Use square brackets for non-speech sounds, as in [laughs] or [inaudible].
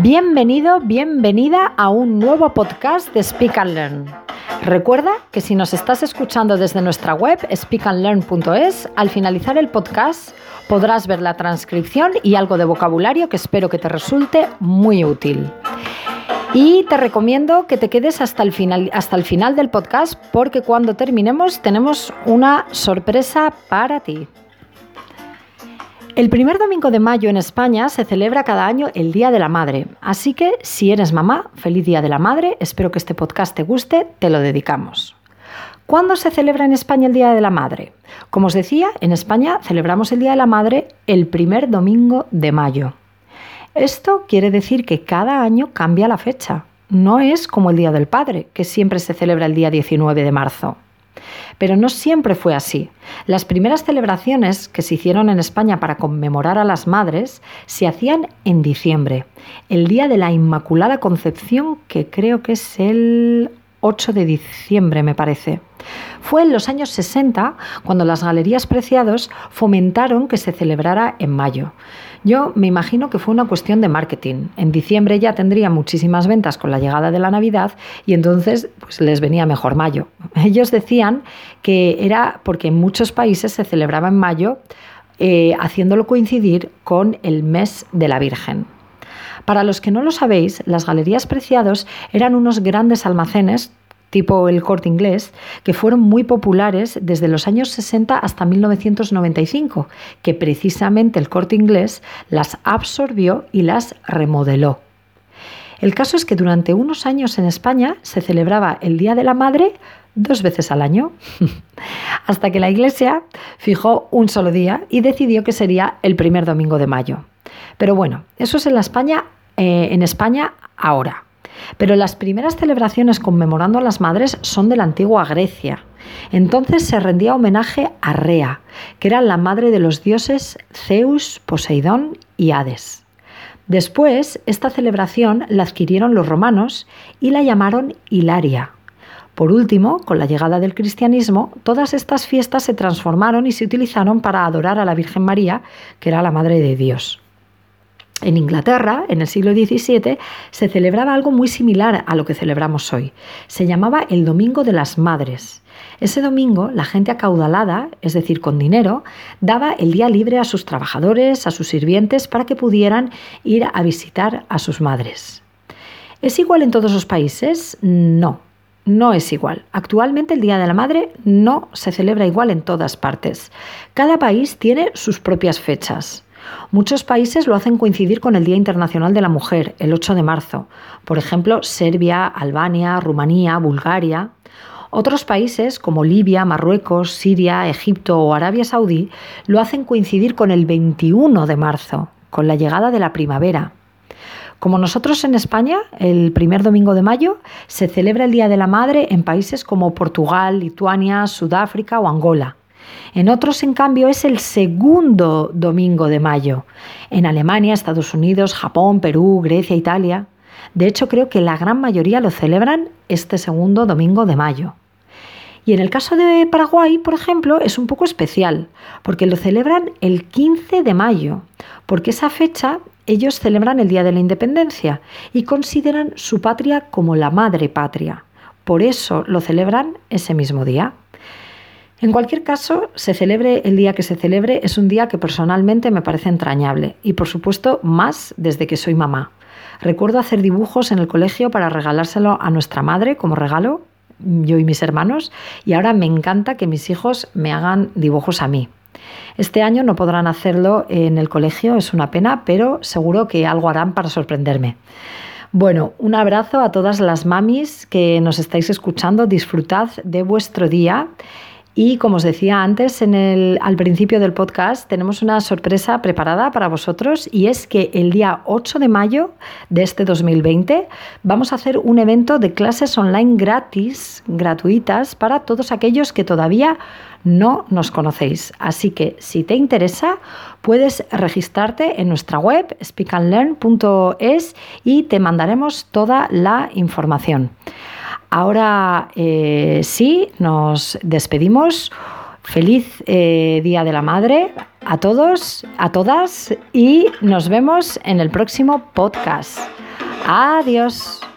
Bienvenido, bienvenida a un nuevo podcast de Speak and Learn. Recuerda que si nos estás escuchando desde nuestra web speakandlearn.es, al finalizar el podcast podrás ver la transcripción y algo de vocabulario que espero que te resulte muy útil. Y te recomiendo que te quedes hasta el, final, hasta el final del podcast porque cuando terminemos tenemos una sorpresa para ti. El primer domingo de mayo en España se celebra cada año el Día de la Madre, así que si eres mamá, feliz Día de la Madre, espero que este podcast te guste, te lo dedicamos. ¿Cuándo se celebra en España el Día de la Madre? Como os decía, en España celebramos el Día de la Madre el primer domingo de mayo. Esto quiere decir que cada año cambia la fecha. No es como el Día del Padre, que siempre se celebra el día 19 de marzo. Pero no siempre fue así. Las primeras celebraciones que se hicieron en España para conmemorar a las madres se hacían en diciembre, el día de la Inmaculada Concepción, que creo que es el 8 de diciembre, me parece. Fue en los años 60 cuando las Galerías Preciados fomentaron que se celebrara en mayo. Yo me imagino que fue una cuestión de marketing. En diciembre ya tendría muchísimas ventas con la llegada de la Navidad y entonces pues, les venía mejor mayo. Ellos decían que era porque en muchos países se celebraba en mayo, eh, haciéndolo coincidir con el mes de la Virgen. Para los que no lo sabéis, las Galerías Preciados eran unos grandes almacenes tipo el corte inglés, que fueron muy populares desde los años 60 hasta 1995, que precisamente el corte inglés las absorbió y las remodeló. El caso es que durante unos años en España se celebraba el Día de la Madre dos veces al año, [laughs] hasta que la Iglesia fijó un solo día y decidió que sería el primer domingo de mayo. Pero bueno, eso es en, la España, eh, en España ahora. Pero las primeras celebraciones conmemorando a las madres son de la antigua Grecia. Entonces se rendía homenaje a Rea, que era la madre de los dioses Zeus, Poseidón y Hades. Después, esta celebración la adquirieron los romanos y la llamaron Hilaria. Por último, con la llegada del cristianismo, todas estas fiestas se transformaron y se utilizaron para adorar a la Virgen María, que era la Madre de Dios. En Inglaterra, en el siglo XVII, se celebraba algo muy similar a lo que celebramos hoy. Se llamaba el Domingo de las Madres. Ese domingo, la gente acaudalada, es decir, con dinero, daba el día libre a sus trabajadores, a sus sirvientes, para que pudieran ir a visitar a sus madres. ¿Es igual en todos los países? No, no es igual. Actualmente el Día de la Madre no se celebra igual en todas partes. Cada país tiene sus propias fechas. Muchos países lo hacen coincidir con el Día Internacional de la Mujer, el 8 de marzo. Por ejemplo, Serbia, Albania, Rumanía, Bulgaria. Otros países como Libia, Marruecos, Siria, Egipto o Arabia Saudí lo hacen coincidir con el 21 de marzo, con la llegada de la primavera. Como nosotros en España, el primer domingo de mayo se celebra el Día de la Madre en países como Portugal, Lituania, Sudáfrica o Angola. En otros, en cambio, es el segundo domingo de mayo. En Alemania, Estados Unidos, Japón, Perú, Grecia, Italia. De hecho, creo que la gran mayoría lo celebran este segundo domingo de mayo. Y en el caso de Paraguay, por ejemplo, es un poco especial, porque lo celebran el 15 de mayo, porque esa fecha ellos celebran el Día de la Independencia y consideran su patria como la madre patria. Por eso lo celebran ese mismo día. En cualquier caso, se celebre el día que se celebre, es un día que personalmente me parece entrañable y por supuesto más desde que soy mamá. Recuerdo hacer dibujos en el colegio para regalárselo a nuestra madre como regalo, yo y mis hermanos, y ahora me encanta que mis hijos me hagan dibujos a mí. Este año no podrán hacerlo en el colegio, es una pena, pero seguro que algo harán para sorprenderme. Bueno, un abrazo a todas las mamis que nos estáis escuchando, disfrutad de vuestro día y como os decía antes, en el, al principio del podcast, tenemos una sorpresa preparada para vosotros y es que el día 8 de mayo de este 2020 vamos a hacer un evento de clases online gratis, gratuitas, para todos aquellos que todavía no nos conocéis. Así que si te interesa, puedes registrarte en nuestra web speakandlearn.es y te mandaremos toda la información. Ahora eh, sí, nos despedimos. Feliz eh, Día de la Madre a todos, a todas y nos vemos en el próximo podcast. Adiós.